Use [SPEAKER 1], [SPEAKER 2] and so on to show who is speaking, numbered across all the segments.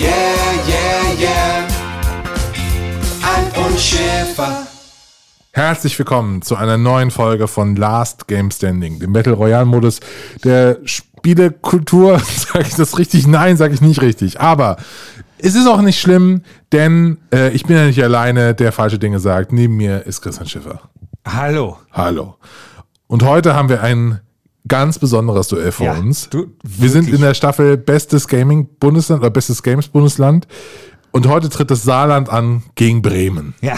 [SPEAKER 1] yeah, yeah, yeah. Und Schäfer.
[SPEAKER 2] Herzlich willkommen zu einer neuen Folge von Last Game Standing, dem Battle Royale Modus der Spielekultur. Sage ich das richtig? Nein, sage ich nicht richtig. Aber es ist auch nicht schlimm, denn äh, ich bin ja nicht alleine, der falsche Dinge sagt. Neben mir ist Christian Schiffer.
[SPEAKER 3] Hallo.
[SPEAKER 2] Hallo. Und heute haben wir ein ganz besonderes Duell vor
[SPEAKER 3] Ja,
[SPEAKER 2] uns.
[SPEAKER 3] du-
[SPEAKER 2] wir sind in der Staffel Bestes Gaming Bundesland oder Bestes Games Bundesland. Und heute tritt das Saarland an gegen Bremen.
[SPEAKER 3] Ja.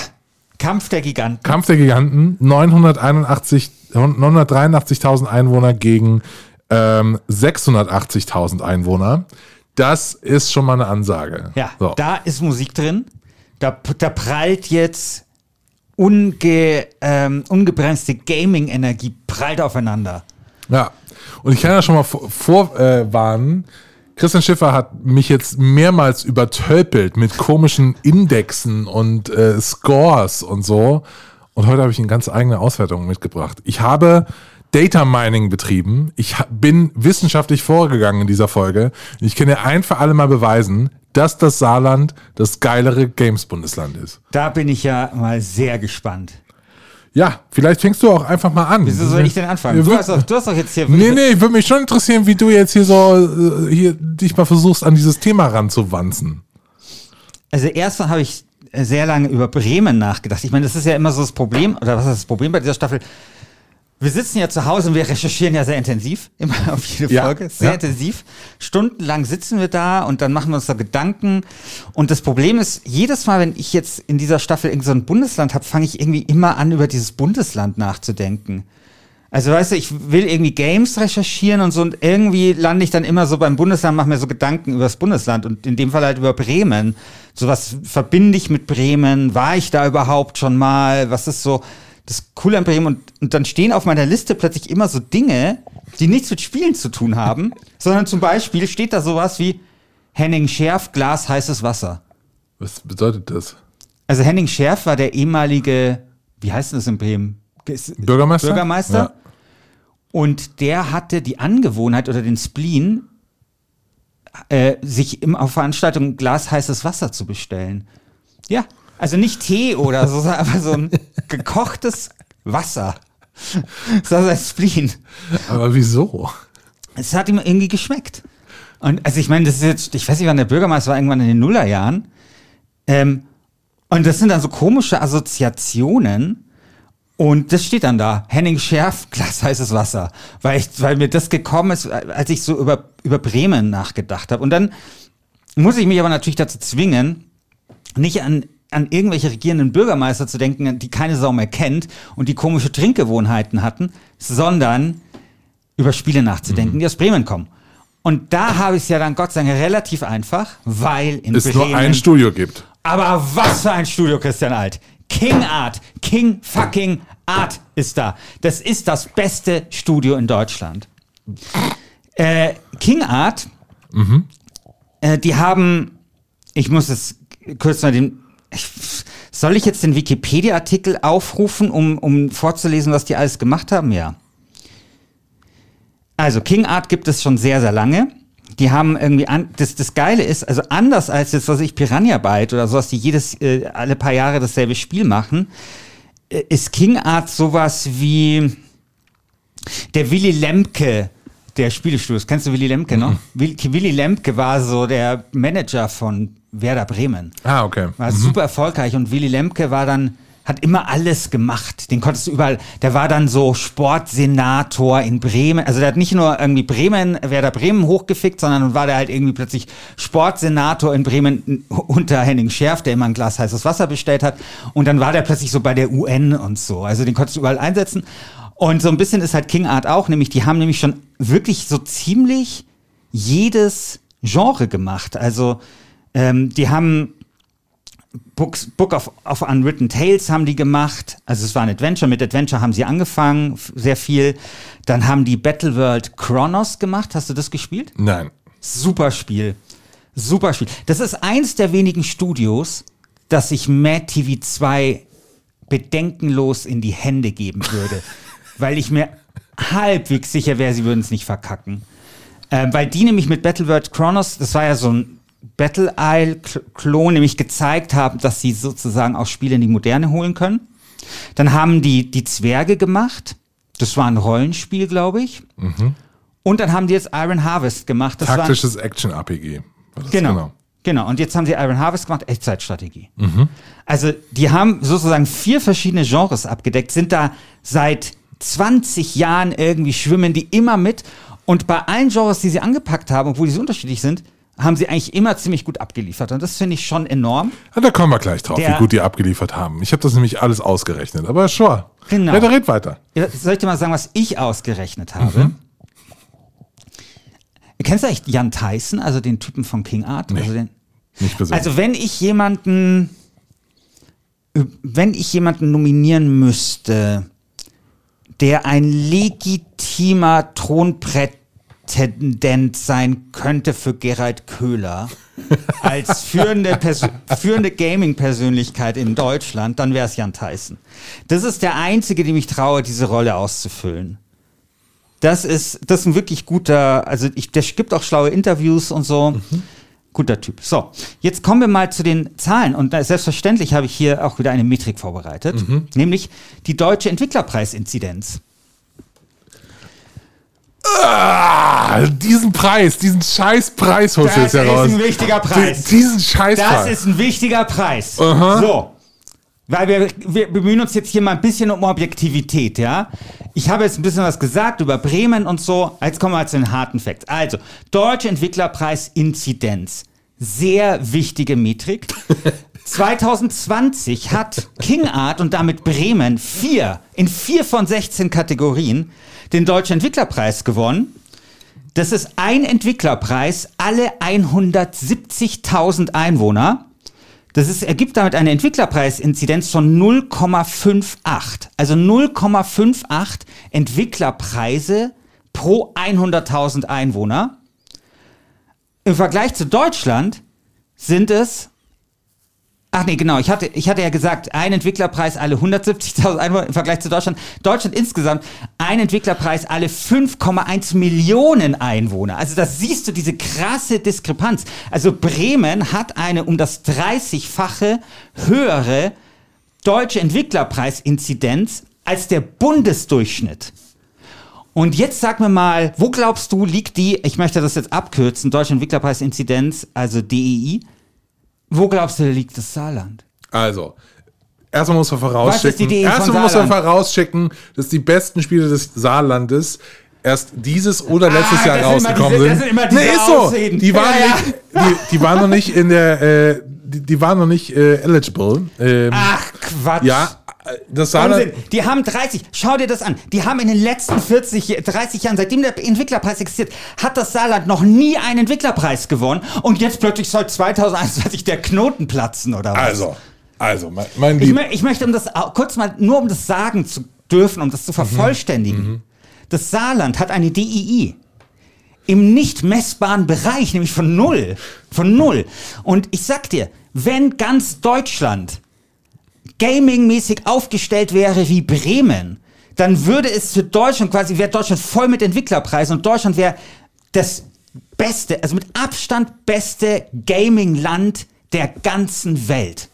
[SPEAKER 3] Kampf der Giganten.
[SPEAKER 2] Kampf der Giganten, 981 983.000 Einwohner gegen ähm, 680.000 Einwohner. Das ist schon mal eine Ansage.
[SPEAKER 3] Ja,
[SPEAKER 2] So.
[SPEAKER 3] da ist Musik drin. Da, da prallt jetzt unge, ähm, ungebremste Gaming-Energie prallt aufeinander.
[SPEAKER 2] Ja, und ich kann ja schon mal vor- vorwarnen, äh, warnen. Christian Schiffer hat mich jetzt mehrmals übertölpelt mit komischen Indexen und äh, Scores und so. Und heute habe ich eine ganz eigene Auswertung mitgebracht. Ich habe Data Mining betrieben. Ich bin wissenschaftlich vorgegangen in dieser Folge. Ich kann dir ein für alle Mal beweisen, dass das Saarland das geilere Games-Bundesland ist.
[SPEAKER 3] Da bin ich ja mal sehr gespannt.
[SPEAKER 2] Ja, vielleicht fängst du auch einfach mal an.
[SPEAKER 3] Wieso soll ich denn anfangen? Du hast doch, du hast doch jetzt hier
[SPEAKER 2] Nee, nee, ich würde mich schon interessieren, wie du jetzt hier so äh, hier dich mal versuchst, an dieses Thema ranzuwanzen.
[SPEAKER 3] Also erstmal habe ich sehr lange über Bremen nachgedacht. Ich meine, das ist ja immer so das Problem, oder was ist das Problem bei dieser Staffel? Wir sitzen ja zu Hause und wir recherchieren ja sehr intensiv, immer auf jede
[SPEAKER 2] Ja,
[SPEAKER 3] Folge, sehr
[SPEAKER 2] ja.
[SPEAKER 3] intensiv. Stundenlang sitzen wir da und dann machen wir uns da Gedanken. Und das Problem ist, jedes Mal, wenn ich jetzt in dieser Staffel irgend so ein Bundesland habe, fange ich irgendwie immer an, über dieses Bundesland nachzudenken. Also weißt du, ich will irgendwie Games recherchieren und so und irgendwie lande ich dann immer so beim Bundesland, mache mir so Gedanken über das Bundesland und in dem Fall halt über Bremen. So was verbinde ich mit Bremen? War ich da überhaupt schon mal? Was ist so das Coole an Bremen? Und, und dann stehen auf meiner Liste plötzlich immer so Dinge, die nichts mit Spielen zu tun haben, sondern zum Beispiel steht da sowas wie Henning Scherf, Glas heißes Wasser.
[SPEAKER 2] Was bedeutet das?
[SPEAKER 3] Also Henning Scherf war der ehemalige, wie heißt denn das in Bremen? Ist-
[SPEAKER 2] Bürgermeister?
[SPEAKER 3] Bürgermeister.
[SPEAKER 2] Ja.
[SPEAKER 3] Und der hatte die Angewohnheit oder den Spleen, äh, sich im, auf Veranstaltungen Glas heißes Wasser zu bestellen. Ja, also nicht Tee oder so, sondern einfach so ein gekochtes Wasser. Das war sein Spleen.
[SPEAKER 2] Aber wieso?
[SPEAKER 3] Es hat ihm irgendwie geschmeckt. Und also ich meine, das ist jetzt, ich weiß nicht, wann der Bürgermeister war, irgendwann in den Nullerjahren. Ähm, und das sind dann so komische Assoziationen. Und das steht dann da. Henning Scherf, Glas heißes Wasser. Weil, ich, weil mir das gekommen ist, als ich so über, über Bremen nachgedacht habe. Und dann muss ich mich aber natürlich dazu zwingen, nicht an, an irgendwelche regierenden Bürgermeister zu denken, die keine Sau mehr kennt und die komische Trinkgewohnheiten hatten, sondern über Spiele nachzudenken, die aus Bremen kommen. Und da habe ich es ja dann Gott sei Dank relativ einfach, weil in
[SPEAKER 2] Es
[SPEAKER 3] Bremen
[SPEAKER 2] nur ein Studio gibt.
[SPEAKER 3] aber was für ein Studio, Christian Alt. King Art, King fucking Art ist da. Das ist das beste Studio in Deutschland. Äh, King Art, äh, die haben, ich muss es kurz mal den, soll ich jetzt den Wikipedia-Artikel aufrufen, um, um vorzulesen, was die alles gemacht haben? Ja. Also King Art gibt es schon sehr, sehr lange. Die haben irgendwie, an, das, das Geile ist, also anders als jetzt, was ich Piranha Byte oder sowas, die jedes, äh, alle paar Jahre dasselbe Spiel machen, äh, ist King Art sowas wie der Willy Lemke der Spielestudios. Kennst du Willy Lemke noch? Willy, Willy Lemke war so der Manager von Werder Bremen.
[SPEAKER 2] Ah, okay.
[SPEAKER 3] War super erfolgreich und Willy Lemke war dann, hat immer alles gemacht. Den konntest du überall, der war dann so Sportsenator in Bremen. Also der hat nicht nur irgendwie Bremen, Werder Bremen hochgefickt, sondern war der halt irgendwie plötzlich Sportsenator in Bremen unter Henning Schärf, der immer ein Glas heißes Wasser bestellt hat. Und dann war der plötzlich so bei der UN und so. Also den konntest du überall einsetzen. Und so ein bisschen ist halt King Art auch, nämlich die haben nämlich schon wirklich so ziemlich jedes Genre gemacht. Also ähm, die haben Books, Book of, of Unwritten Tales haben die gemacht. Also es war ein Adventure. Mit Adventure haben sie angefangen, sehr viel. Dann haben die Battle World Chronos gemacht. Hast du das gespielt?
[SPEAKER 2] Nein.
[SPEAKER 3] Super Spiel. Super Spiel. Das ist eins der wenigen Studios, das ich Mad TV 2 bedenkenlos in die Hände geben würde. weil ich mir halbwegs sicher wäre, sie würden es nicht verkacken. Ähm, weil die nämlich mit Battle World Chronos, das war ja so ein Battle Isle-Klon nämlich gezeigt haben, dass sie sozusagen auch Spiele in die Moderne holen können. Dann haben die die Zwerge gemacht. Das war ein Rollenspiel, glaube ich.
[SPEAKER 2] Mhm.
[SPEAKER 3] Und dann haben die jetzt Iron Harvest gemacht. Das
[SPEAKER 2] Taktisches Action-RPG.
[SPEAKER 3] Genau. genau. Genau, und jetzt haben sie Iron Harvest gemacht, Echtzeitstrategie.
[SPEAKER 2] Mhm.
[SPEAKER 3] Also, die haben sozusagen vier verschiedene Genres abgedeckt, sind da seit 20 Jahren irgendwie schwimmen die immer mit. Und bei allen Genres, die sie angepackt haben, obwohl die so unterschiedlich sind, haben sie eigentlich immer ziemlich gut abgeliefert. Und das finde ich schon enorm.
[SPEAKER 2] Ja, da kommen wir gleich drauf, Der, wie gut die abgeliefert haben. Ich habe das nämlich alles ausgerechnet. Aber sure.
[SPEAKER 3] Genau.
[SPEAKER 2] Ja, red weiter.
[SPEAKER 3] Soll ich dir mal sagen, was ich ausgerechnet habe? Mhm. Kennst du eigentlich Jan Tyson, also den Typen von King Art?
[SPEAKER 2] Nee,
[SPEAKER 3] also, den,
[SPEAKER 2] nicht persönlich.
[SPEAKER 3] also wenn ich jemanden, wenn ich jemanden nominieren müsste, der ein legitimer Thronbrett Tendent sein könnte für Gerald Köhler als führende, führende Gaming-Persönlichkeit in Deutschland, dann wäre es Jan Tyson. Das ist der Einzige, dem ich traue, diese Rolle auszufüllen. Das ist, das ist ein wirklich guter, also ich, der gibt auch schlaue Interviews und so. Mhm. Guter Typ. So, jetzt kommen wir mal zu den Zahlen. Und selbstverständlich habe ich hier auch wieder eine Metrik vorbereitet, mhm. nämlich die deutsche Entwicklerpreisinzidenz.
[SPEAKER 2] Ah, diesen Preis, diesen scheiß Preis holst du jetzt heraus.
[SPEAKER 3] Das ist ein wichtiger Preis.
[SPEAKER 2] D diesen scheiß
[SPEAKER 3] Preis. Das ist ein wichtiger Preis. Aha. So. Weil wir, wir bemühen uns jetzt hier mal ein bisschen um Objektivität, ja? Ich habe jetzt ein bisschen was gesagt über Bremen und so. Jetzt kommen wir zu den harten Facts. Also, Deutsche Entwicklerpreis Inzidenz. Sehr wichtige Metrik. 2020 hat King Art und damit Bremen vier, in vier von 16 Kategorien den Deutschen Entwicklerpreis gewonnen. Das ist ein Entwicklerpreis alle 170.000 Einwohner. Das ist, ergibt damit eine Entwicklerpreisinzidenz von 0,58. Also 0,58 Entwicklerpreise pro 100.000 Einwohner. Im Vergleich zu Deutschland sind es Ach nee, genau. Ich hatte, ich hatte ja gesagt, ein Entwicklerpreis alle 170.000 Einwohner im Vergleich zu Deutschland. Deutschland insgesamt ein Entwicklerpreis alle 5,1 Millionen Einwohner. Also da siehst du diese krasse Diskrepanz. Also Bremen hat eine um das 30-fache höhere deutsche Entwicklerpreisinzidenz als der Bundesdurchschnitt. Und jetzt sag mir mal, wo glaubst du liegt die, ich möchte das jetzt abkürzen, Deutsche Entwicklerpreisinzidenz, also DEI, wo glaubst du, liegt das Saarland?
[SPEAKER 2] Also, erstmal muss man vorausschicken, erstmal muss man vorausschicken, dass die besten Spiele des Saarlandes erst dieses oder letztes ah, Jahr rausgekommen
[SPEAKER 3] diese, sind.
[SPEAKER 2] sind
[SPEAKER 3] nee, ist so.
[SPEAKER 2] Die waren, ja, nicht, Die, die, waren noch nicht in der, äh, die, die waren noch nicht äh, eligible.
[SPEAKER 3] Ähm, Ach Quatsch.
[SPEAKER 2] Ja, das Saarland
[SPEAKER 3] Die haben 30, schau dir das an, die haben in den letzten 40, 30 Jahren, seitdem der Entwicklerpreis existiert, hat das Saarland noch nie einen Entwicklerpreis gewonnen und jetzt plötzlich soll 2021 der Knoten platzen oder was?
[SPEAKER 2] Also, also, mein, mein
[SPEAKER 3] ich, ich, möchte um das kurz mal, nur um das sagen zu dürfen, um das zu vervollständigen. Mhm. Das Saarland hat eine DII im nicht messbaren Bereich, nämlich von null. Von null. Und ich sag dir, wenn ganz Deutschland gamingmäßig aufgestellt wäre wie Bremen, dann würde es für Deutschland quasi, wäre Deutschland voll mit Entwicklerpreisen und Deutschland wäre das beste, also mit Abstand beste Gaming-Land der ganzen Welt.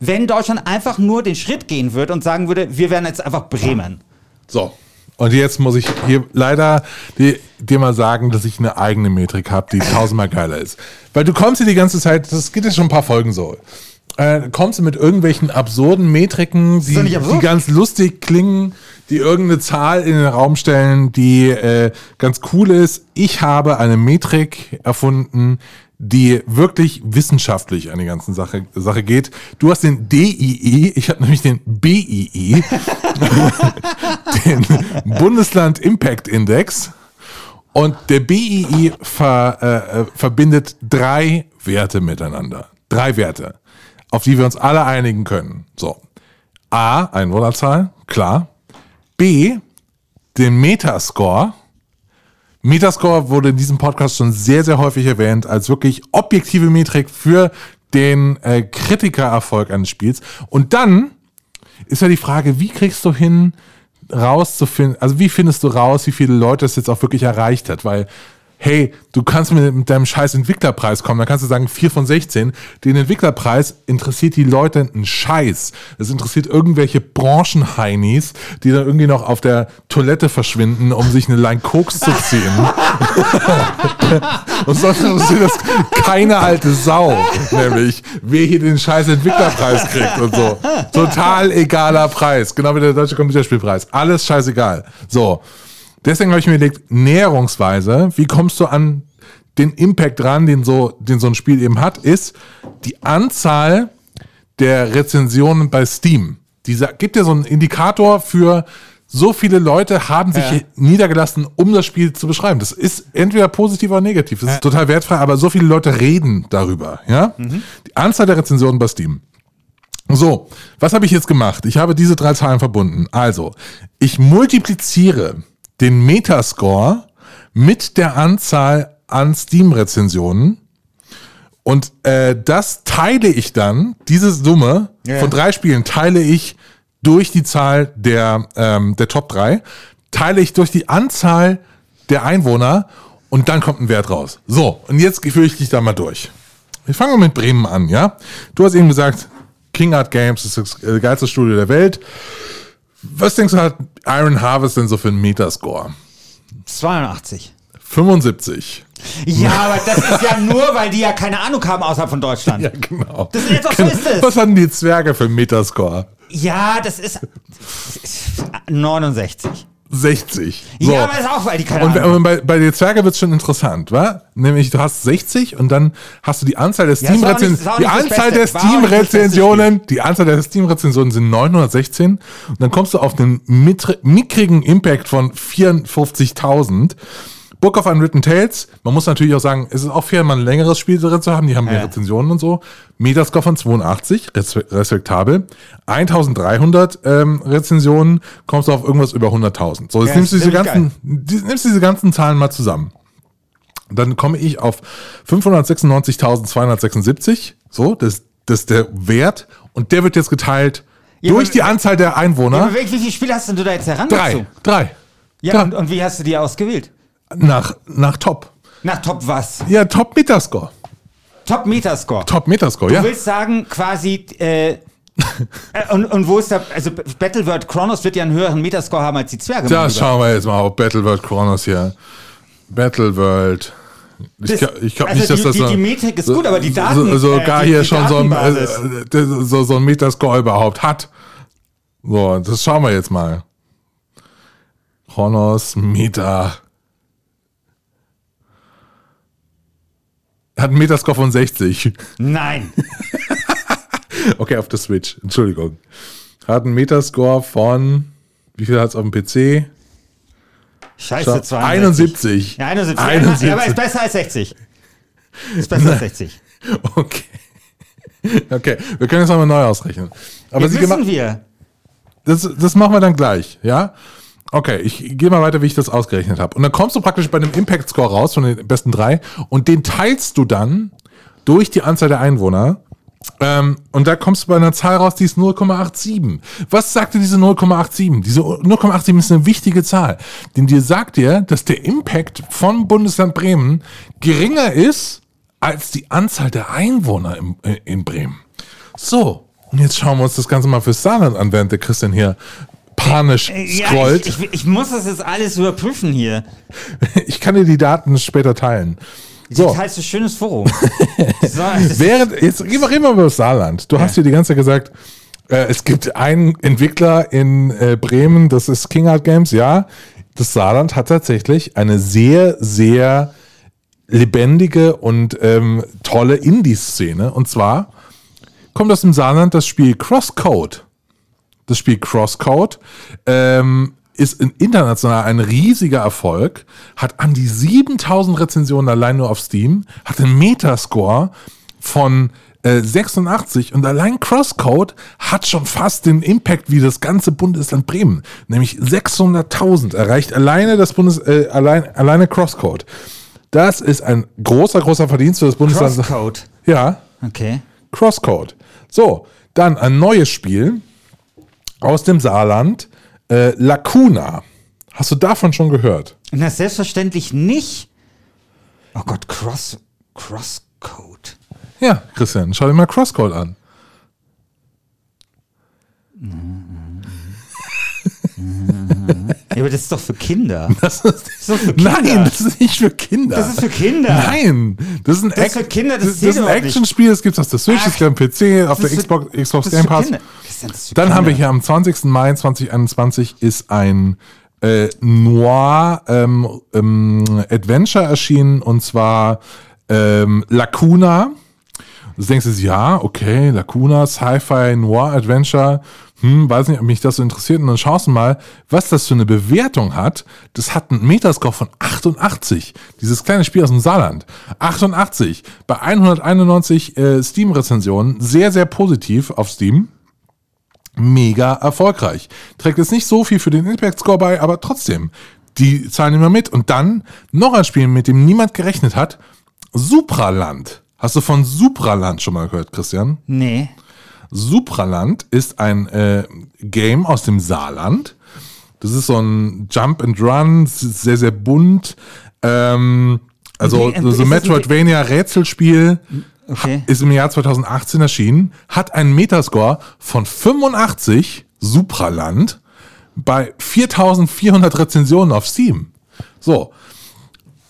[SPEAKER 3] Wenn Deutschland einfach nur den Schritt gehen würde und sagen würde, wir wären jetzt einfach Bremen.
[SPEAKER 2] So. Und jetzt muss ich hier leider dir, dir mal sagen, dass ich eine eigene Metrik habe, die tausendmal geiler ist. Weil du kommst hier die ganze Zeit, das geht jetzt schon ein paar Folgen so äh, kommst du mit irgendwelchen absurden Metriken, die,
[SPEAKER 3] absurd.
[SPEAKER 2] die ganz lustig klingen, die irgendeine Zahl in den Raum stellen, die äh, ganz cool ist. Ich habe eine Metrik erfunden, die wirklich wissenschaftlich an die ganze Sache, Sache geht. Du hast den DII, ich habe nämlich den BII, den Bundesland Impact Index. Und der BII ver, äh, äh, verbindet drei Werte miteinander. Drei Werte, auf die wir uns alle einigen können. So. A, Einwohnerzahl, klar. B, den Metascore. Metascore wurde in diesem Podcast schon sehr, sehr häufig erwähnt als wirklich objektive Metrik für den äh, Kritikererfolg eines Spiels. Und dann ist ja die Frage, wie kriegst du hin, rauszufinden, also wie findest du raus, wie viele Leute es jetzt auch wirklich erreicht hat? Weil, hey, du kannst mit, deinem scheiß Entwicklerpreis kommen, dann kannst du sagen 4 von 16. Den Entwicklerpreis interessiert die Leute einen Scheiß. Es interessiert irgendwelche Branchenheinis, die dann irgendwie noch auf der Toilette verschwinden, um sich eine Line Koks zu ziehen. Und sonst interessiert das keine alte Sau, nämlich wer hier den scheiß Entwicklerpreis kriegt und so. Total egaler Preis, genau wie der Deutsche Computerspielpreis. Alles scheißegal. So. Deswegen habe ich mir überlegt, näherungsweise, wie kommst du an den Impact ran, den so, den so ein Spiel eben hat, ist die Anzahl der Rezensionen bei Steam. Dieser gibt dir so einen Indikator für so viele Leute haben sich
[SPEAKER 3] Ja.
[SPEAKER 2] niedergelassen, um das Spiel zu beschreiben. Das ist entweder positiv oder negativ. Das ist total wertfrei, aber so viele Leute reden darüber. Ja, die Anzahl der Rezensionen bei Steam. So, was habe ich jetzt gemacht? Ich habe diese drei Zahlen verbunden. Also, ich multipliziere den Metascore mit der Anzahl an Steam-Rezensionen und äh, das teile ich dann, diese Summe
[SPEAKER 3] Ja.
[SPEAKER 2] von drei Spielen teile ich durch die Zahl der, ähm, der Top 3, teile ich durch die Anzahl der Einwohner und dann kommt ein Wert raus. So, und jetzt führe ich dich da mal durch. Wir fangen mal mit Bremen an, ja? Du hast eben gesagt, King Art Games ist das äh, geilste Studio der Welt. Was denkst du, hat Iron Harvest denn so für einen Metascore?
[SPEAKER 3] 82.
[SPEAKER 2] 75.
[SPEAKER 3] Ja, aber das ist ja nur, weil die ja keine Ahnung haben außerhalb von Deutschland.
[SPEAKER 2] Ja,
[SPEAKER 3] Ja,
[SPEAKER 2] genau.
[SPEAKER 3] Das ist jetzt auch so ist es.
[SPEAKER 2] Was hatten die Zwerge für einen Metascore?
[SPEAKER 3] das ist 69.
[SPEAKER 2] 60. So.
[SPEAKER 3] Ja, aber ist auch, weil die keine
[SPEAKER 2] Und
[SPEAKER 3] Ahnung
[SPEAKER 2] und bei, bei den Zwerge wird's schon interessant, wa? Nämlich du hast 60 und dann hast du die Anzahl der
[SPEAKER 3] Ja, ist auch nicht-
[SPEAKER 2] Steam-Rezensionen.
[SPEAKER 3] ist auch
[SPEAKER 2] Die
[SPEAKER 3] nicht das
[SPEAKER 2] Anzahl der
[SPEAKER 3] Beste. War auch nicht das beste
[SPEAKER 2] Steam-Rezensionen, die Anzahl der Steam-Rezensionen sind 916 und dann kommst du auf einen mitri- mickrigen Impact von 54.000. Book of Unwritten Tales, man muss natürlich auch sagen, es ist auch fair, mal ein längeres Spiel drin zu haben, die haben mehr
[SPEAKER 3] Ja.
[SPEAKER 2] Rezensionen und so. Metascore von 82, res respektabel. 1300 ähm, Rezensionen, kommst du auf irgendwas über 100.000. So, jetzt
[SPEAKER 3] Ja,
[SPEAKER 2] nimmst du diese ganzen, die, nimmst diese ganzen Zahlen mal zusammen. Dann komme ich auf 596.276. So, das, das ist der Wert. Und der wird jetzt geteilt
[SPEAKER 3] Ja,
[SPEAKER 2] durch die Anzahl der Einwohner.
[SPEAKER 3] Wie wie viele Spiele hast denn du da jetzt herangezogen?
[SPEAKER 2] drei. Drei.
[SPEAKER 3] Ja,
[SPEAKER 2] Drei.
[SPEAKER 3] und, und wie hast du die ausgewählt?
[SPEAKER 2] Nach, nach Top.
[SPEAKER 3] Nach Top was?
[SPEAKER 2] Ja, Top Metascore.
[SPEAKER 3] Top Metascore.
[SPEAKER 2] Top Metascore,
[SPEAKER 3] Du
[SPEAKER 2] ja.
[SPEAKER 3] willst sagen, quasi, äh, äh, und, und wo ist der, also Battleworld Chronos wird ja einen höheren Metascore haben als die Zwerge. Lieber.
[SPEAKER 2] schauen wir jetzt mal auf Battleworld Chronos hier. Battleworld. Ich, glaub- glaube
[SPEAKER 3] also
[SPEAKER 2] nicht, dass
[SPEAKER 3] die-
[SPEAKER 2] das
[SPEAKER 3] die-
[SPEAKER 2] so,
[SPEAKER 3] die Metrik ist gut, aber die Daten-
[SPEAKER 2] so, so
[SPEAKER 3] äh,
[SPEAKER 2] gar
[SPEAKER 3] die-
[SPEAKER 2] hier
[SPEAKER 3] die
[SPEAKER 2] schon so ein, äh, so, so ein Metascore überhaupt hat. So, das schauen wir jetzt mal. Chronos Meta. Hat einen Metascore von 60.
[SPEAKER 3] Nein.
[SPEAKER 2] Okay, auf der Switch. Entschuldigung. Hat einen Metascore von, wie viel hat es auf dem PC?
[SPEAKER 3] Scheiße, 62.
[SPEAKER 2] 71.
[SPEAKER 3] Ja, 71.
[SPEAKER 2] 71.
[SPEAKER 3] Ja, aber ist besser als 60. Ist besser als 60.
[SPEAKER 2] Okay. Okay, wir können jetzt nochmal neu ausrechnen. Aber
[SPEAKER 3] müssen
[SPEAKER 2] gemacht,
[SPEAKER 3] wir.
[SPEAKER 2] das, das machen wir dann gleich, ja? Okay, ich gehe mal weiter, wie ich das ausgerechnet habe. Und dann kommst du praktisch bei einem Impact Score raus von den besten drei und den teilst du dann durch die Anzahl der Einwohner. Ähm, und da kommst du bei einer Zahl raus, die ist 0,87. Was sagt dir diese 0,87? Diese 0,87 ist eine wichtige Zahl. Denn die sagt dir, dass der Impact von Bundesland Bremen geringer ist als die Anzahl der Einwohner im, äh, in Bremen. So, und jetzt schauen wir uns das Ganze mal für Saarland an, während der Christian hier panisch
[SPEAKER 3] Ja,
[SPEAKER 2] scrollt.
[SPEAKER 3] ich, ich, ich muss das jetzt alles überprüfen hier.
[SPEAKER 2] Ich kann dir die Daten später teilen. So.
[SPEAKER 3] Das heißt, ein schönes Forum.
[SPEAKER 2] Während, jetzt reden wir wir über das Saarland. Du hast hier die ganze Zeit gesagt, äh, es gibt einen Entwickler in äh, Bremen, das ist King Art Games, ja. Das Saarland hat tatsächlich eine sehr, sehr lebendige und ähm, tolle Indie-Szene. Und zwar kommt aus dem Saarland das Spiel Crosscode. Das Spiel Crosscode ähm, ist in- international ein riesiger Erfolg, hat an die 7000 Rezensionen allein nur auf Steam, hat einen Metascore von äh, 86 und allein Crosscode hat schon fast den Impact wie das ganze Bundesland Bremen, nämlich 600.000 erreicht alleine das Bundes äh, allein, alleine Crosscode. Das ist ein großer großer Verdienst für das Bundesland.
[SPEAKER 3] Crosscode.
[SPEAKER 2] Ja,
[SPEAKER 3] Okay.
[SPEAKER 2] Crosscode. So, dann ein neues Spiel aus dem Saarland, äh, Lacuna. Hast du davon schon gehört?
[SPEAKER 3] Na, selbstverständlich nicht. Oh Gott, Cross, Crosscode.
[SPEAKER 2] Ja, Christian, schau dir mal Crosscode an.
[SPEAKER 3] Ja, aber das ist doch für Kinder.
[SPEAKER 2] Das ist,
[SPEAKER 3] ist doch für Kinder.
[SPEAKER 2] Nein, das ist nicht für Kinder.
[SPEAKER 3] Das ist für Kinder.
[SPEAKER 2] Nein, das ist ein,
[SPEAKER 3] Das ist für Kinder, das
[SPEAKER 2] das, ist ein. Actionspiel, das gibt es auf der Switch, das
[SPEAKER 3] Ach,
[SPEAKER 2] gibt am PC, auf der
[SPEAKER 3] für-
[SPEAKER 2] Xbox, Xbox
[SPEAKER 3] Das
[SPEAKER 2] Game Pass.
[SPEAKER 3] Kinder. Das
[SPEAKER 2] Dann haben wir
[SPEAKER 3] Kinder.
[SPEAKER 2] hier am 20. Mai 2021 ist ein äh, Noir ähm, ähm, Adventure erschienen und zwar ähm, Lacuna. Du denkst jetzt, ja, okay, Lacuna, Sci-Fi, Noir Adventure, hm, weiß nicht, ob mich das so interessiert. Und dann schaust du mal, was das für eine Bewertung hat. Das hat einen Metascore von 88. Dieses kleine Spiel aus dem Saarland. 88. Bei 191 äh, Steam-Rezensionen. Sehr, sehr positiv auf Steam mega erfolgreich. Trägt jetzt nicht so viel für den Impact Score bei, aber trotzdem, die zahlen immer mit. Und dann noch ein Spiel, mit dem niemand gerechnet hat, Supraland. Hast du von Supraland schon mal gehört, Christian?
[SPEAKER 3] Nee.
[SPEAKER 2] Supraland ist ein äh, Game aus dem Saarland. Das ist so ein Jump and Run, sehr, sehr bunt. Ähm, also
[SPEAKER 3] Okay,
[SPEAKER 2] so,
[SPEAKER 3] ist
[SPEAKER 2] so Metroidvania-Rätselspiel.
[SPEAKER 3] Okay.
[SPEAKER 2] Ist im Jahr 2018 erschienen, hat einen Metascore von 85 Supraland bei 4400 Rezensionen auf Steam. So.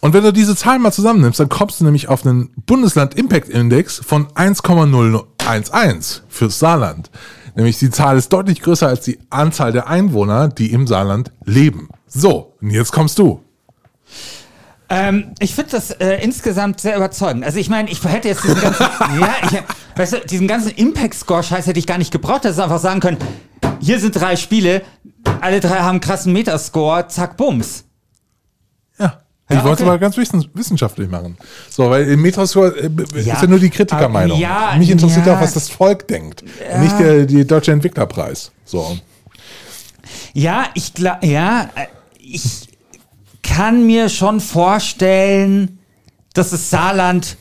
[SPEAKER 2] Und wenn du diese Zahlen mal zusammennimmst, dann kommst du nämlich auf einen Bundesland Impact Index von 1,011 fürs Saarland. Nämlich die Zahl ist deutlich größer als die Anzahl der Einwohner, die im Saarland leben. So, und jetzt kommst du.
[SPEAKER 3] Ähm, ich finde das äh, insgesamt sehr überzeugend. Also ich meine, ich hätte jetzt diesen ganzen, ja, ich, weißt du, diesen ganzen Impact-Score-Scheiß hätte ich gar nicht gebraucht, dass sie einfach sagen können, hier sind drei Spiele, alle drei haben einen krassen Metascore, zack, bums.
[SPEAKER 2] Ja. Ich wollte es
[SPEAKER 3] okay.
[SPEAKER 2] aber ganz wissen, wissenschaftlich machen. So, weil im Metascore äh,
[SPEAKER 3] Ja,
[SPEAKER 2] ist ja nur die Kritikermeinung.
[SPEAKER 3] ja,
[SPEAKER 2] Mich interessiert
[SPEAKER 3] ja.
[SPEAKER 2] auch, was das Volk denkt. Nicht der die deutsche Entwicklerpreis. So.
[SPEAKER 3] Ja, ich glaube, ja, äh, ich kann mir schon vorstellen, dass das Saarland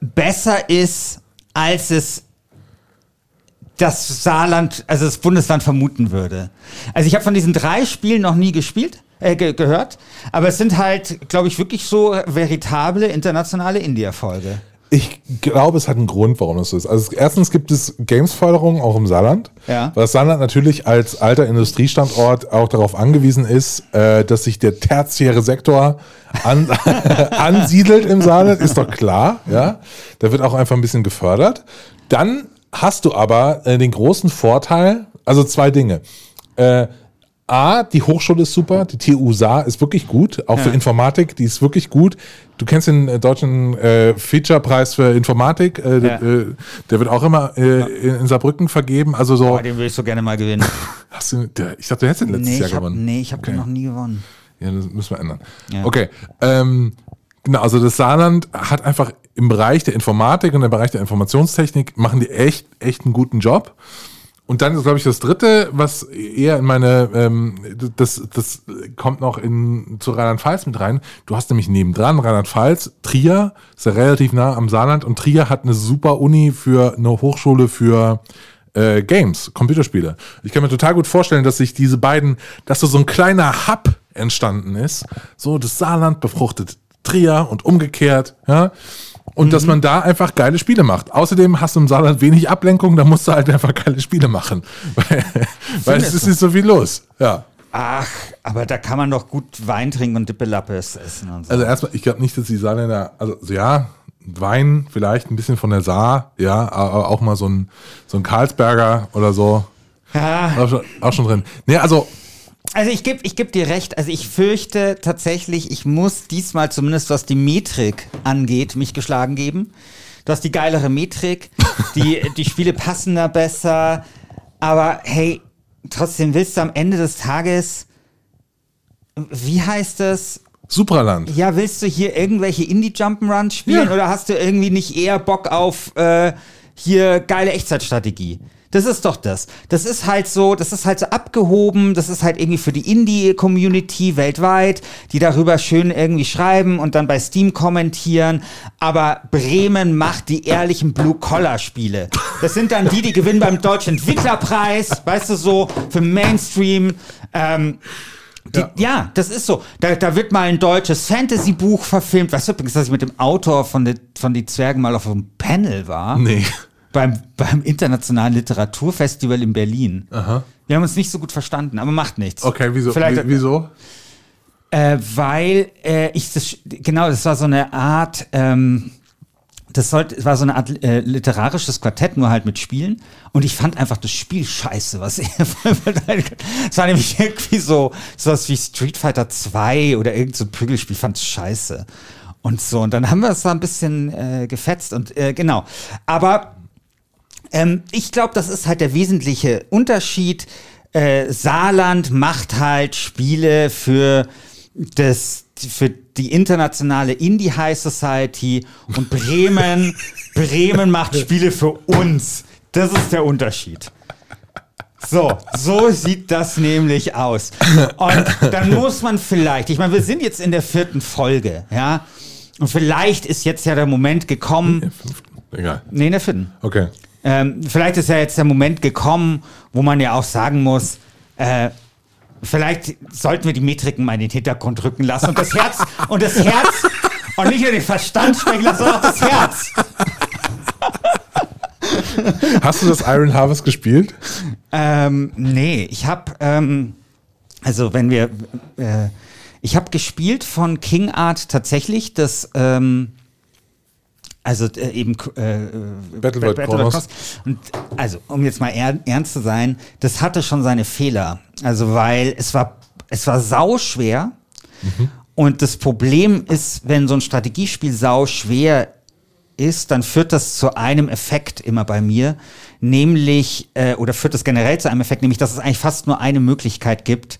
[SPEAKER 3] besser ist, als es das Saarland, also das Bundesland vermuten würde. Also ich habe von diesen drei Spielen noch nie gespielt, äh, ge gehört, aber es sind halt, glaube ich, wirklich so veritable internationale Indie-Erfolge.
[SPEAKER 2] Ich glaube, es hat einen Grund, warum das so ist. Also erstens gibt es Games-Förderung auch im Saarland.
[SPEAKER 3] Ja.
[SPEAKER 2] Weil das Saarland natürlich als alter Industriestandort auch darauf angewiesen ist, äh, dass sich der tertiäre Sektor an, ansiedelt im Saarland, ist doch klar. Ja, Da wird auch einfach ein bisschen gefördert. Dann hast du aber äh, den großen Vorteil, also zwei Dinge. Äh, A, die Hochschule ist super, die TU Saar ist wirklich gut, auch für
[SPEAKER 3] Ja.
[SPEAKER 2] Informatik, die ist wirklich gut. Du kennst den äh, deutschen äh, Feature-Preis für Informatik, äh,
[SPEAKER 3] Ja.
[SPEAKER 2] äh, der wird auch immer äh, in, in Saarbrücken vergeben. Also so,
[SPEAKER 3] Oh, den würde ich so gerne mal gewinnen.
[SPEAKER 2] hast du, der, ich dachte, du hättest den letztes
[SPEAKER 3] nee,
[SPEAKER 2] Jahr
[SPEAKER 3] hab,
[SPEAKER 2] gewonnen.
[SPEAKER 3] nee, ich habe
[SPEAKER 2] Okay.
[SPEAKER 3] noch nie gewonnen.
[SPEAKER 2] Ja, das müssen wir ändern.
[SPEAKER 3] Ja.
[SPEAKER 2] Okay. Ähm, genau, also das Saarland hat einfach im Bereich der Informatik und im Bereich der Informationstechnik machen die echt, echt einen guten Job. Und dann ist, glaube ich, das dritte, was eher in meine, ähm, das, das kommt noch in, zu Rheinland-Pfalz mit rein. Du hast nämlich nebendran Rheinland-Pfalz, Trier, ist ja relativ nah am Saarland und Trier hat eine super Uni für eine Hochschule für äh, Games, Computerspiele. Ich kann mir total gut vorstellen, dass sich diese beiden, dass so ein kleiner Hub entstanden ist, so das Saarland befruchtet Trier und umgekehrt, ja. Und dass man da einfach geile Spiele macht. Außerdem hast du im Saarland wenig Ablenkung, da musst du halt einfach geile Spiele machen. Weil, weil es ist nicht so viel los. Ja.
[SPEAKER 3] Ach, aber da kann man doch gut Wein trinken und Dippelappes essen und so.
[SPEAKER 2] Also erstmal, ich glaube nicht, dass die Saarländer, also ja, Wein vielleicht ein bisschen von der Saar, ja, aber auch mal so ein, so ein Karlsberger oder so.
[SPEAKER 3] ja.
[SPEAKER 2] Auch schon, auch schon drin. Nee, also,
[SPEAKER 3] Also ich gebe ich geb dir recht. Also ich fürchte tatsächlich, ich muss diesmal zumindest was die Metrik angeht, mich geschlagen geben. Du hast die geilere Metrik, die, die Spiele passen da besser. Aber hey, trotzdem willst du am Ende des Tages, wie heißt es?
[SPEAKER 2] Supraland.
[SPEAKER 3] Ja, willst du hier irgendwelche Indie-Jump'n'Runs spielen
[SPEAKER 2] Ja.
[SPEAKER 3] oder hast du irgendwie nicht eher Bock auf äh, hier geile Echtzeitstrategie? Das ist doch das. Das ist halt so, das ist halt so abgehoben, das ist halt irgendwie für die Indie-Community weltweit, die darüber schön irgendwie schreiben und dann bei Steam kommentieren. Aber Bremen macht die ehrlichen Blue-Collar-Spiele. Das sind dann die, die gewinnen beim Deutschen Entwicklerpreis, weißt du so, für Mainstream. Ähm, die, ja.
[SPEAKER 2] Ja.
[SPEAKER 3] das ist so. Da, da wird mal ein deutsches Fantasy-Buch verfilmt. Weißt du übrigens, dass ich mit dem Autor von, de, von Die Zwergen mal auf einem Panel war?
[SPEAKER 2] Nee.
[SPEAKER 3] Beim, beim Internationalen Literaturfestival in Berlin.
[SPEAKER 2] Aha.
[SPEAKER 3] Wir haben uns nicht so gut verstanden, aber macht nichts.
[SPEAKER 2] Okay, wieso?
[SPEAKER 3] Vielleicht,
[SPEAKER 2] Wie- wieso?
[SPEAKER 3] Äh, weil äh, ich das, genau, das war so eine Art, ähm, das sollte, war so eine Art äh, literarisches Quartett, nur halt mit Spielen. Und ich fand einfach das Spiel scheiße, was er Es war nämlich irgendwie so, sowas wie Street Fighter 2 oder irgend so ein Prügelspiel, ich fand's scheiße. Und so, und dann haben wir es da ein bisschen äh, gefetzt und äh, genau. Aber ähm, ich glaube, das ist halt der wesentliche Unterschied. Äh, Saarland macht halt Spiele für das für die internationale Indie High Society und Bremen Bremen macht Spiele für uns. Das ist der Unterschied. So, so sieht das nämlich aus. Und dann muss man vielleicht, ich meine, wir sind jetzt in der vierten Folge, ja. Und vielleicht ist jetzt ja der Moment gekommen,
[SPEAKER 2] Egal.
[SPEAKER 3] nee, in der vierten.
[SPEAKER 2] Okay.
[SPEAKER 3] Ähm, vielleicht ist ja jetzt der Moment gekommen, wo man ja auch sagen muss, äh, vielleicht sollten wir die Metriken mal in den Hintergrund rücken lassen und das Herz und das Herz und nicht nur den Verstand sprechen lassen, sondern auch das Herz.
[SPEAKER 2] Hast du das Iron Harvest gespielt?
[SPEAKER 3] Ähm, nee, ich habe, ähm, also wenn wir, äh, ich habe gespielt von King Art tatsächlich das, ähm, also äh, eben äh,
[SPEAKER 2] Battlefield Chronos.
[SPEAKER 3] Und also, um jetzt mal er, ernst zu sein, das hatte schon seine Fehler. Also, weil es war, es war sauschwer. Und das Problem ist, wenn so ein Strategiespiel sau schwer ist, dann führt das zu einem Effekt immer bei mir, nämlich, äh, oder führt das generell zu einem Effekt, nämlich, dass es eigentlich fast nur eine Möglichkeit gibt,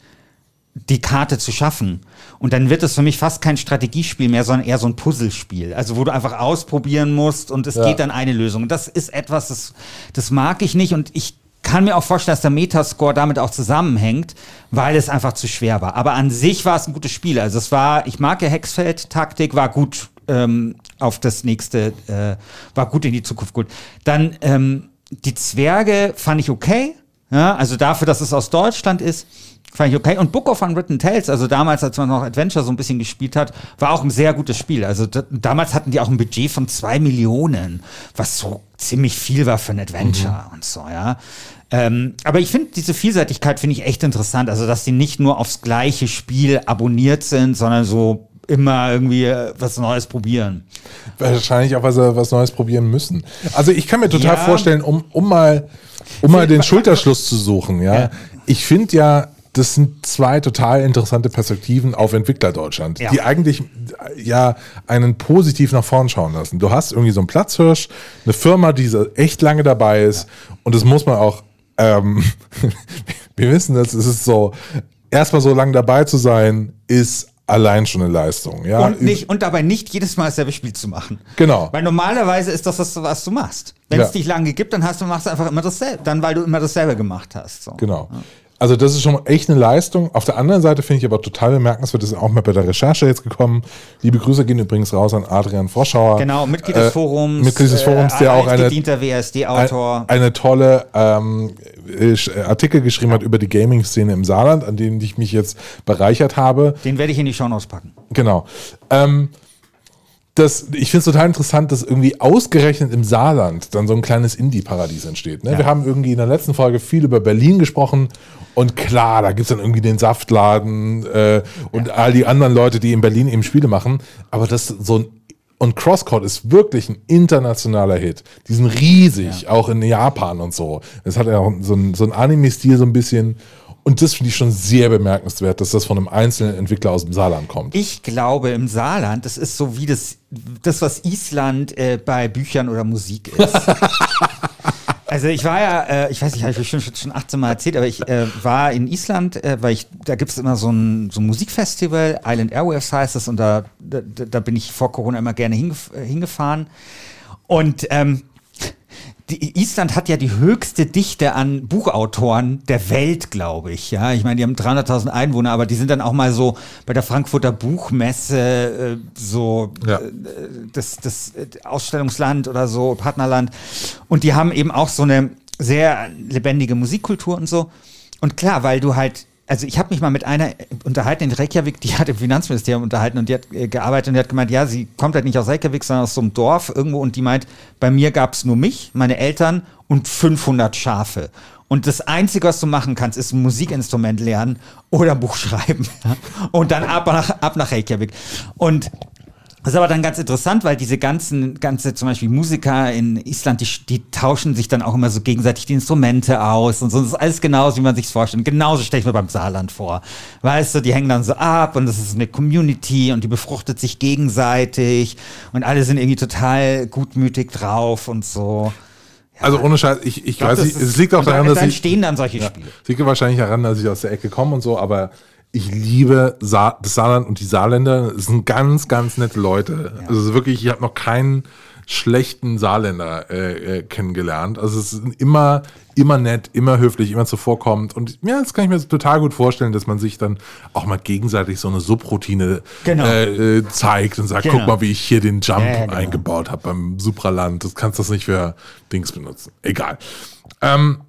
[SPEAKER 3] die Karte zu schaffen. Und dann wird es für mich fast kein Strategiespiel mehr, sondern eher so ein Puzzlespiel. Also wo du einfach ausprobieren musst und es
[SPEAKER 2] Ja.
[SPEAKER 3] geht dann eine Lösung. Und das ist etwas, das, das mag ich nicht und ich kann mir auch vorstellen, dass der Metascore damit auch zusammenhängt, weil es einfach zu schwer war. Aber an sich war es ein gutes Spiel. Also es war, ich mag ja Hexfeld-Taktik, war gut ähm, auf das nächste, äh, war gut in die Zukunft gut. Dann ähm, die Zwerge fand ich okay. Ja, also dafür, dass es aus Deutschland ist, fand ich okay. Und Book of Unwritten Tales, also damals, als man noch Adventure so ein bisschen gespielt hat, war auch ein sehr gutes Spiel. Also da, damals hatten die auch ein Budget von zwei Millionen, was so ziemlich viel war für ein Adventure und so, ja. Ähm, aber ich finde diese Vielseitigkeit finde ich echt interessant. Also, dass die nicht nur aufs gleiche Spiel abonniert sind, sondern so immer irgendwie äh, was Neues probieren.
[SPEAKER 2] Wahrscheinlich auch, weil sie was Neues probieren müssen. Also ich kann mir total
[SPEAKER 3] Ja.
[SPEAKER 2] vorstellen, um, um mal, um mal den Schulterschluss zu suchen, ja.
[SPEAKER 3] Ja.
[SPEAKER 2] Ich finde ja, das sind zwei total interessante Perspektiven auf Entwickler Deutschland,
[SPEAKER 3] Ja.
[SPEAKER 2] die eigentlich ja einen positiv nach vorn schauen lassen. Du hast irgendwie so einen Platzhirsch, eine Firma, die so echt lange dabei ist und das muss man auch, ähm, wir wissen das, es ist so, erstmal so lange dabei zu sein, ist allein schon eine Leistung. Ja?
[SPEAKER 3] Und, nicht, und dabei nicht jedes Mal dasselbe Spiel zu machen.
[SPEAKER 2] Genau.
[SPEAKER 3] Weil normalerweise ist das, das was du machst. Wenn es
[SPEAKER 2] Ja.
[SPEAKER 3] dich lange gibt, dann hast du, machst du einfach immer dasselbe. Dann, weil du immer dasselbe gemacht hast. So.
[SPEAKER 2] Genau. Also das ist schon echt eine Leistung. Auf der anderen Seite finde ich aber total bemerkenswert, das ist auch mal bei der Recherche jetzt gekommen. Liebe Grüße gehen übrigens raus an Adrian Froschauer.
[SPEAKER 3] Genau, Mitglied
[SPEAKER 2] Äh,
[SPEAKER 3] des Forums.
[SPEAKER 2] Mitglied des Forums,
[SPEAKER 3] äh,
[SPEAKER 2] der auch eine,
[SPEAKER 3] WSD-Autor.
[SPEAKER 2] ein, eine tolle ähm, äh, Artikel geschrieben hat über die Gaming-Szene im Saarland, an dem ich mich jetzt bereichert habe.
[SPEAKER 3] Den werde ich in die Shownotes packen.
[SPEAKER 2] Genau. Ähm, das, ich finde es total interessant, dass irgendwie ausgerechnet im Saarland dann so ein kleines Indie-Paradies entsteht. Ne? Wir haben irgendwie in der letzten Folge viel über Berlin gesprochen und klar, da gibt's dann irgendwie den Saftladen äh, und all die anderen Leute, die in Berlin eben Spiele machen. Aber das so ein und Crosscode ist wirklich ein internationaler Hit. Die sind riesig, auch in Japan und so. Es hat ja auch so ein, so ein Anime-Stil so ein bisschen. Und das finde ich schon sehr bemerkenswert, dass das von einem einzelnen Entwickler aus dem Saarland kommt.
[SPEAKER 3] Ich glaube, im Saarland, das ist so wie das, das was Island äh, bei Büchern oder Musik ist. Also ich war ja, äh, ich weiß nicht, habe ich schon, schon 18 Mal erzählt, aber ich äh, war in Island, äh, weil ich, da gibt es immer so ein, so ein Musikfestival, Island Airwaves heißt es, und da, da, da bin ich vor Corona immer gerne hingef hingefahren. Und ähm, die, Island hat ja die höchste Dichte an Buchautoren der Welt, glaube ich. Ja, ich meine, die haben 300.000 Einwohner, aber die sind dann auch mal so bei der Frankfurter Buchmesse äh, so
[SPEAKER 2] Ja.
[SPEAKER 3] äh, das, das äh, Ausstellungsland oder so, Partnerland. Und die haben eben auch so eine sehr lebendige Musikkultur und so. Und klar, weil du halt, also ich habe mich mal mit einer unterhalten in Reykjavik, die hat im Finanzministerium unterhalten und die hat äh, gearbeitet und die hat gemeint, ja, sie kommt halt nicht aus Reykjavik, sondern aus so einem Dorf irgendwo und die meint, bei mir gab es nur mich, meine Eltern und 500 Schafe. Und das Einzige, was du machen kannst, ist ein Musikinstrument lernen oder ein Buch schreiben. Und dann ab nach, ab nach Reykjavik. Und das ist aber dann ganz interessant, weil diese ganzen, ganze zum Beispiel Musiker in Island, die, die tauschen sich dann auch immer so gegenseitig die Instrumente aus und so. Das ist alles genauso, wie man sich's vorstellt. Genauso stelle ich mir beim Saarland vor. Weißt du, die hängen dann so ab und das ist eine Community und die befruchtet sich gegenseitig und alle sind irgendwie total gutmütig drauf und so.
[SPEAKER 2] Also ohne Scheiß, ich, ich
[SPEAKER 3] glaub,
[SPEAKER 2] weiß nicht, es liegt auch daran,
[SPEAKER 3] da
[SPEAKER 2] dass ich,
[SPEAKER 3] entstehen dann solche
[SPEAKER 2] Ja.
[SPEAKER 3] Spiele.
[SPEAKER 2] Es liegt wahrscheinlich daran, dass ich aus der Ecke komme und so, aber ich liebe Sa das Saarland und die Saarländer. Es sind ganz, ganz nette Leute. Also es ist wirklich, ich habe noch keinen schlechten Saarländer äh, äh, kennengelernt. Also es sind immer, immer nett, immer höflich, immer zuvorkommend. Und ja, das kann ich mir total gut vorstellen, dass man sich dann auch mal gegenseitig so eine Subroutine
[SPEAKER 3] Genau.
[SPEAKER 2] äh, äh, zeigt und sagt,
[SPEAKER 3] Genau.
[SPEAKER 2] guck mal, wie ich hier den Jump
[SPEAKER 3] Ja, ja, genau.
[SPEAKER 2] eingebaut habe beim Supraland. Das kannst du das nicht für Dings benutzen. Egal. Ähm,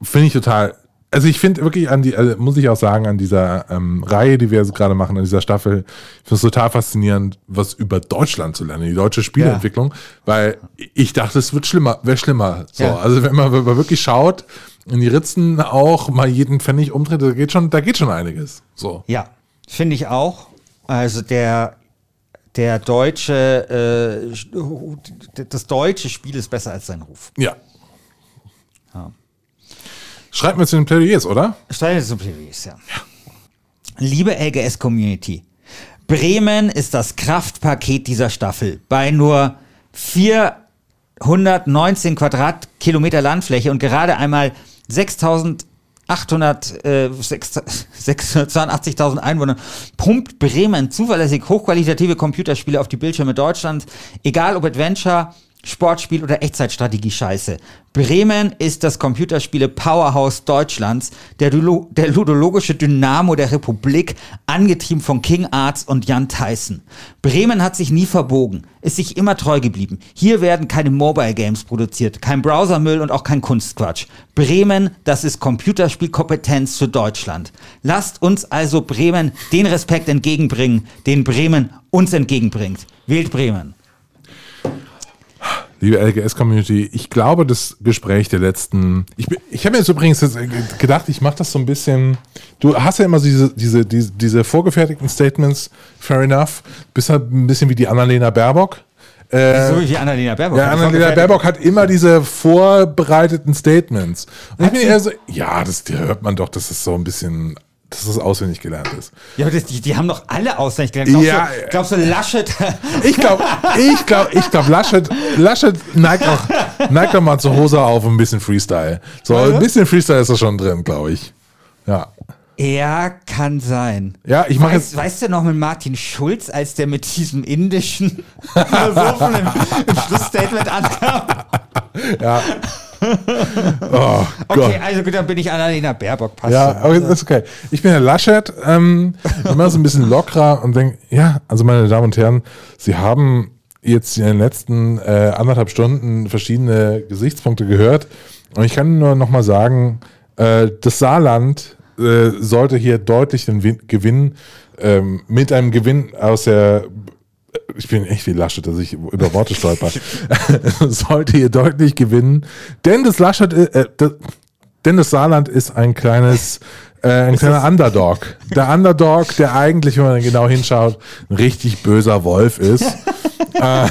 [SPEAKER 2] finde ich total. Also ich finde wirklich an die, also muss ich auch sagen, an dieser ähm, Reihe, die wir jetzt gerade machen, an dieser Staffel, ich finde es total faszinierend, was über Deutschland zu lernen, die deutsche Spieleentwicklung, weil ich dachte, es wird schlimmer, wäre schlimmer. So,
[SPEAKER 3] Ja.
[SPEAKER 2] also wenn man, wenn man wirklich schaut, in die Ritzen auch mal jeden Pfennig umdreht, da geht schon, da geht schon einiges. So.
[SPEAKER 3] Ja, finde ich auch. Also der, der deutsche, äh, das deutsche Spiel ist besser als sein Ruf.
[SPEAKER 2] Ja.
[SPEAKER 3] Ja.
[SPEAKER 2] Schreibt mir zu den Plädoyers, oder?
[SPEAKER 3] Steine zum Plädoyers, ja. Liebe LGS-Community, Bremen ist das Kraftpaket dieser Staffel. Bei nur 419 Quadratkilometer Landfläche und gerade einmal 6800, äh, 682.000 Einwohnern pumpt Bremen zuverlässig hochqualitative Computerspiele auf die Bildschirme Deutschlands, egal ob Adventure, Sportspiel oder Echtzeitstrategie-Scheiße. Bremen ist das Computerspiele-Powerhouse Deutschlands, der, der ludologische Dynamo der Republik, angetrieben von King Arts und Jan Tyson. Bremen hat sich nie verbogen, ist sich immer treu geblieben. Hier werden keine Mobile Games produziert, kein Browsermüll und auch kein Kunstquatsch. Bremen, das ist Computerspielkompetenz für Deutschland. Lasst uns also Bremen den Respekt entgegenbringen, den Bremen uns entgegenbringt. Wählt Bremen.
[SPEAKER 2] Liebe LGS-Community, ich glaube, das Gespräch der letzten. Ich, bin- ich habe mir jetzt übrigens jetzt gedacht, ich mache das so ein bisschen. Du hast ja immer diese, diese, diese, diese vorgefertigten Statements, fair enough. Bist halt ein bisschen wie die Annalena Baerbock. Äh,
[SPEAKER 3] So wie Annalena Baerbock.
[SPEAKER 2] ja, Annalena Baerbock hat immer diese vorbereiteten Statements. Und ich bin eher so, ja, das hört man doch, dass es so ein bisschen, dass es auswendig gelernt ist.
[SPEAKER 3] Ja, aber das, die, die haben doch alle auswendig gelernt. Glaubst,
[SPEAKER 2] Ja,
[SPEAKER 3] du, glaubst du, Laschet?
[SPEAKER 2] Ich glaube, ich glaube, ich glaube, Laschet, Laschet neigt auch, neigt auch mal zur Hose auf und ein bisschen Freestyle. So, ein bisschen Freestyle ist da schon drin, glaube ich. Ja.
[SPEAKER 3] ja, kann sein.
[SPEAKER 2] Ja, ich mache
[SPEAKER 3] Weißt,
[SPEAKER 2] jetzt.
[SPEAKER 3] weißt du noch mit Martin Schulz, als der mit diesem indischen Philosophen im, im Schlussstatement ankam?
[SPEAKER 2] Ja. Oh Gott.
[SPEAKER 3] Okay, also gut, dann bin ich Annalena Baerbock. Passt
[SPEAKER 2] Ja, das ist okay. Ich bin Herr Laschet, ähm, immer so ein bisschen lockerer und denke, ja, also meine Damen und Herren, Sie haben jetzt in den letzten äh, anderthalb Stunden verschiedene Gesichtspunkte gehört und ich kann nur noch mal sagen, äh, das Saarland äh, sollte hier deutlich den Win Gewinn ähm, mit einem Gewinn aus der ich bin echt wie Laschet, dass ich über Worte stolper, sollte hier deutlich gewinnen. Denn das Laschet, äh, das, denn das Saarland ist ein kleines, äh, ein kleiner Underdog. Der Underdog, der eigentlich, wenn man genau hinschaut, ein richtig böser Wolf ist. Äh,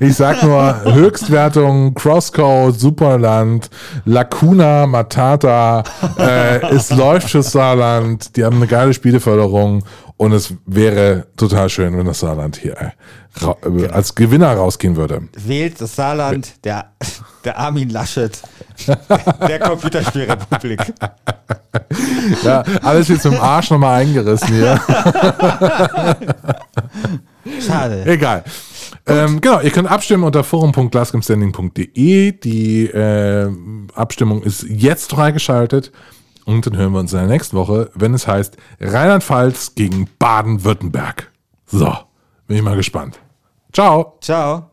[SPEAKER 2] ich sag nur Höchstwertung, Crosscode, Superland, Lacuna, Matata, äh, es läuft fürs Saarland, die haben eine geile Spieleförderung und es wäre total schön, wenn das Saarland hier äh, äh als Gewinner rausgehen würde.
[SPEAKER 3] Wählt das Saarland, der, der Armin Laschet, der Computerspielrepublik.
[SPEAKER 2] Ja, alles jetzt dem Arsch nochmal eingerissen hier.
[SPEAKER 3] Schade.
[SPEAKER 2] Egal. Ähm, genau, ihr könnt abstimmen unter forum.glaskimstanding.de. Die äh, Abstimmung ist jetzt freigeschaltet. Und dann hören wir uns in der nächsten Woche, wenn es heißt Rheinland-Pfalz gegen Baden-Württemberg. So, bin ich mal gespannt. Ciao.
[SPEAKER 3] Ciao.